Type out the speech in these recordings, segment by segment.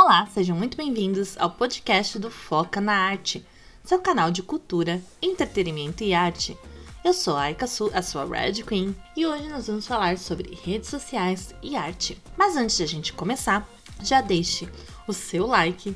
Olá, sejam muito bem-vindos ao podcast do Foca na Arte, seu canal de cultura, entretenimento e arte. Eu sou a Aika Su, a sua Red Queen, e hoje nós vamos falar sobre redes sociais e arte. Mas antes de a gente começar, já deixe o seu like,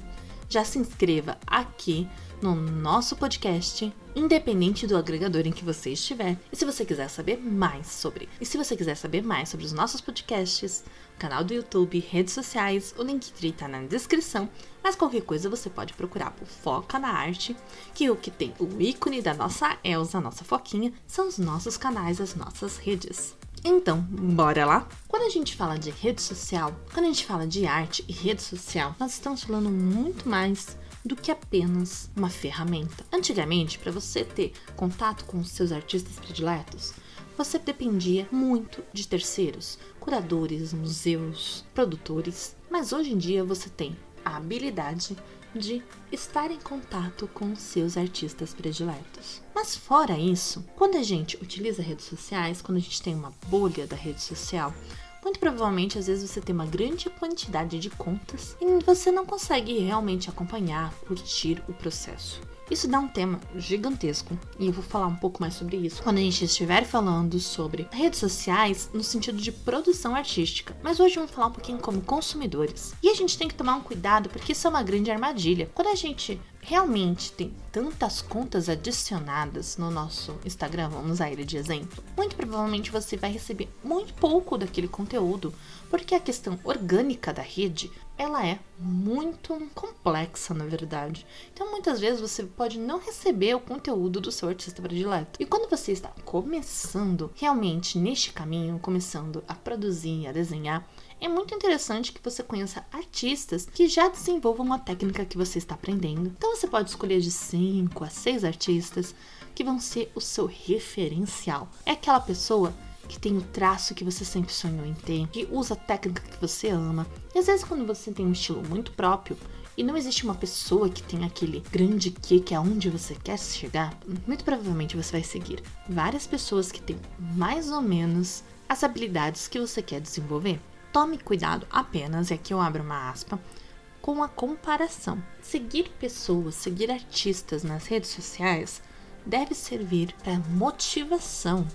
já se inscreva aqui no nosso podcast, independente do agregador em que você estiver. E se você quiser saber mais sobre, e se você quiser saber mais sobre os nossos podcasts, canal do YouTube, redes sociais, o link está na descrição. Mas qualquer coisa você pode procurar por Foca na Arte, que o que tem o ícone da nossa Elsa, nossa foquinha, são os nossos canais, as nossas redes. Então, bora lá? Quando a gente fala de rede social, quando a gente fala de arte e rede social, nós estamos falando muito mais do que apenas uma ferramenta. Antigamente, para você ter contato com os seus artistas prediletos, você dependia muito de terceiros, curadores, museus, produtores, mas hoje em dia você tem a habilidade de estar em contato com seus artistas prediletos. Mas fora isso, quando a gente utiliza redes sociais, quando a gente tem uma bolha da rede social, muito provavelmente, às vezes, você tem uma grande quantidade de contas e você não consegue realmente acompanhar, curtir o processo. Isso dá um tema gigantesco e eu vou falar um pouco mais sobre isso quando a gente estiver falando sobre redes sociais no sentido de produção artística. Mas hoje vamos falar um pouquinho como consumidores. E a gente tem que tomar um cuidado porque isso é uma grande armadilha. Quando a gente realmente tem tantas contas adicionadas no nosso Instagram, vamos usar ele de exemplo, muito provavelmente você vai receber muito pouco daquele conteúdo, porque a questão orgânica da rede, ela é muito complexa, na verdade. Então, muitas vezes você pode não receber o conteúdo do seu artista predileto. E quando você está começando realmente neste caminho, começando a produzir, a desenhar, é muito interessante que você conheça artistas que já desenvolvam a técnica que você está aprendendo. Então você pode escolher de 5 a 6 artistas que vão ser o seu referencial. É aquela pessoa que tem o traço que você sempre sonhou em ter, que usa a técnica que você ama. E às vezes quando você tem um estilo muito próprio, e não existe uma pessoa que tem aquele grande que que é onde você quer chegar, muito provavelmente você vai seguir várias pessoas que têm mais ou menos as habilidades que você quer desenvolver. Tome cuidado apenas, e aqui eu abro uma aspa, com a comparação. Seguir pessoas, seguir artistas nas redes sociais deve servir para motivação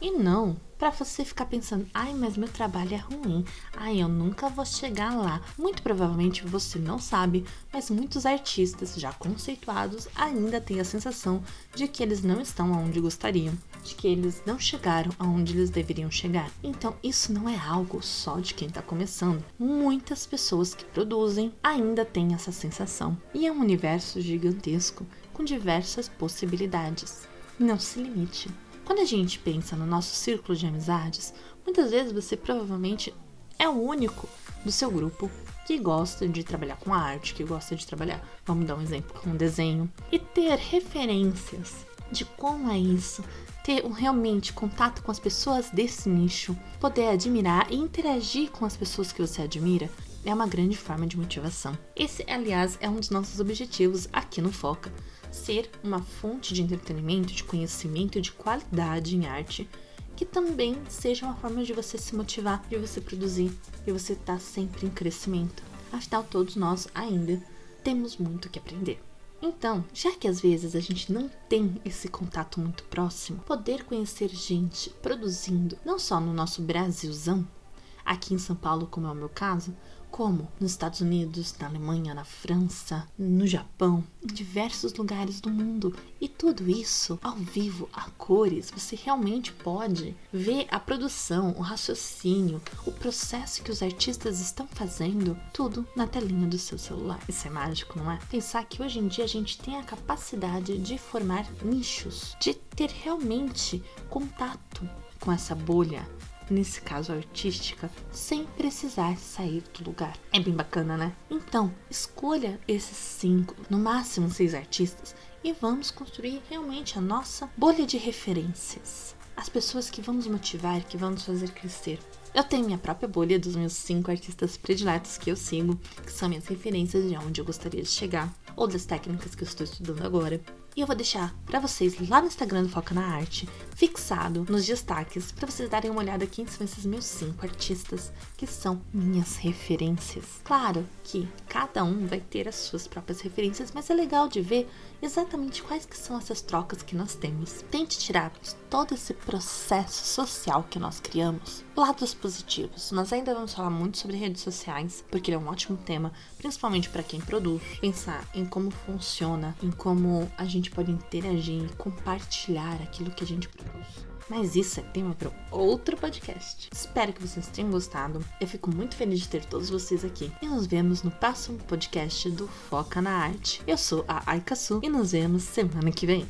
e não para você ficar pensando, ai, mas meu trabalho é ruim, ai, eu nunca vou chegar lá. Muito provavelmente você não sabe, mas muitos artistas já conceituados ainda têm a sensação de que eles não estão onde gostariam, de que eles não chegaram aonde eles deveriam chegar. Então, isso não é algo só de quem está começando. Muitas pessoas que produzem ainda têm essa sensação. E é um universo gigantesco com diversas possibilidades. Não se limite. Quando a gente pensa no nosso círculo de amizades, muitas vezes você provavelmente é o único do seu grupo que gosta de trabalhar com arte, que gosta de trabalhar, vamos dar um exemplo, com desenho, e ter referências de como é isso, ter um realmente contato com as pessoas desse nicho, poder admirar e interagir com as pessoas que você admira, é uma grande forma de motivação. Esse, aliás, é um dos nossos objetivos aqui no Foca ser uma fonte de entretenimento, de conhecimento de qualidade em arte, que também seja uma forma de você se motivar, de você produzir, de você estar tá sempre em crescimento. Afinal, todos nós ainda temos muito que aprender. Então, já que às vezes a gente não tem esse contato muito próximo, poder conhecer gente produzindo, não só no nosso Brasilzão, aqui em São Paulo, como é o meu caso, como nos Estados Unidos, na Alemanha, na França, no Japão, em diversos lugares do mundo. E tudo isso ao vivo, a cores, você realmente pode ver a produção, o raciocínio, o processo que os artistas estão fazendo, tudo na telinha do seu celular. Isso é mágico, não é? Pensar que hoje em dia a gente tem a capacidade de formar nichos, de ter realmente contato com essa bolha, nesse caso artística, sem precisar sair do lugar. É bem bacana, né? Então, escolha esses cinco, no máximo seis artistas e vamos construir realmente a nossa bolha de referências. As pessoas que vamos motivar, que vamos fazer crescer. Eu tenho minha própria bolha dos meus cinco artistas prediletos que eu sigo, que são minhas referências de onde eu gostaria de chegar, ou das técnicas que eu estou estudando agora. E eu vou deixar para vocês lá no Instagram do Foca na Arte, fixado nos destaques para vocês darem uma olhada quem são esses meus cinco artistas que são minhas referências. Claro que cada um vai ter as suas próprias referências, mas é legal de ver exatamente quais que são essas trocas que nós temos. Tente tirar todo esse processo social que nós criamos lados positivos. Nós ainda vamos falar muito sobre redes sociais, porque ele é um ótimo tema, principalmente para quem produz. Pensar em como funciona, em como a gente pode interagir e compartilhar aquilo que a gente produz. Mas isso é tema para outro podcast. Espero que vocês tenham gostado. Eu fico muito feliz de ter todos vocês aqui. E nos vemos no próximo podcast do Foca na Arte. Eu sou a Aikasu e nos vemos semana que vem.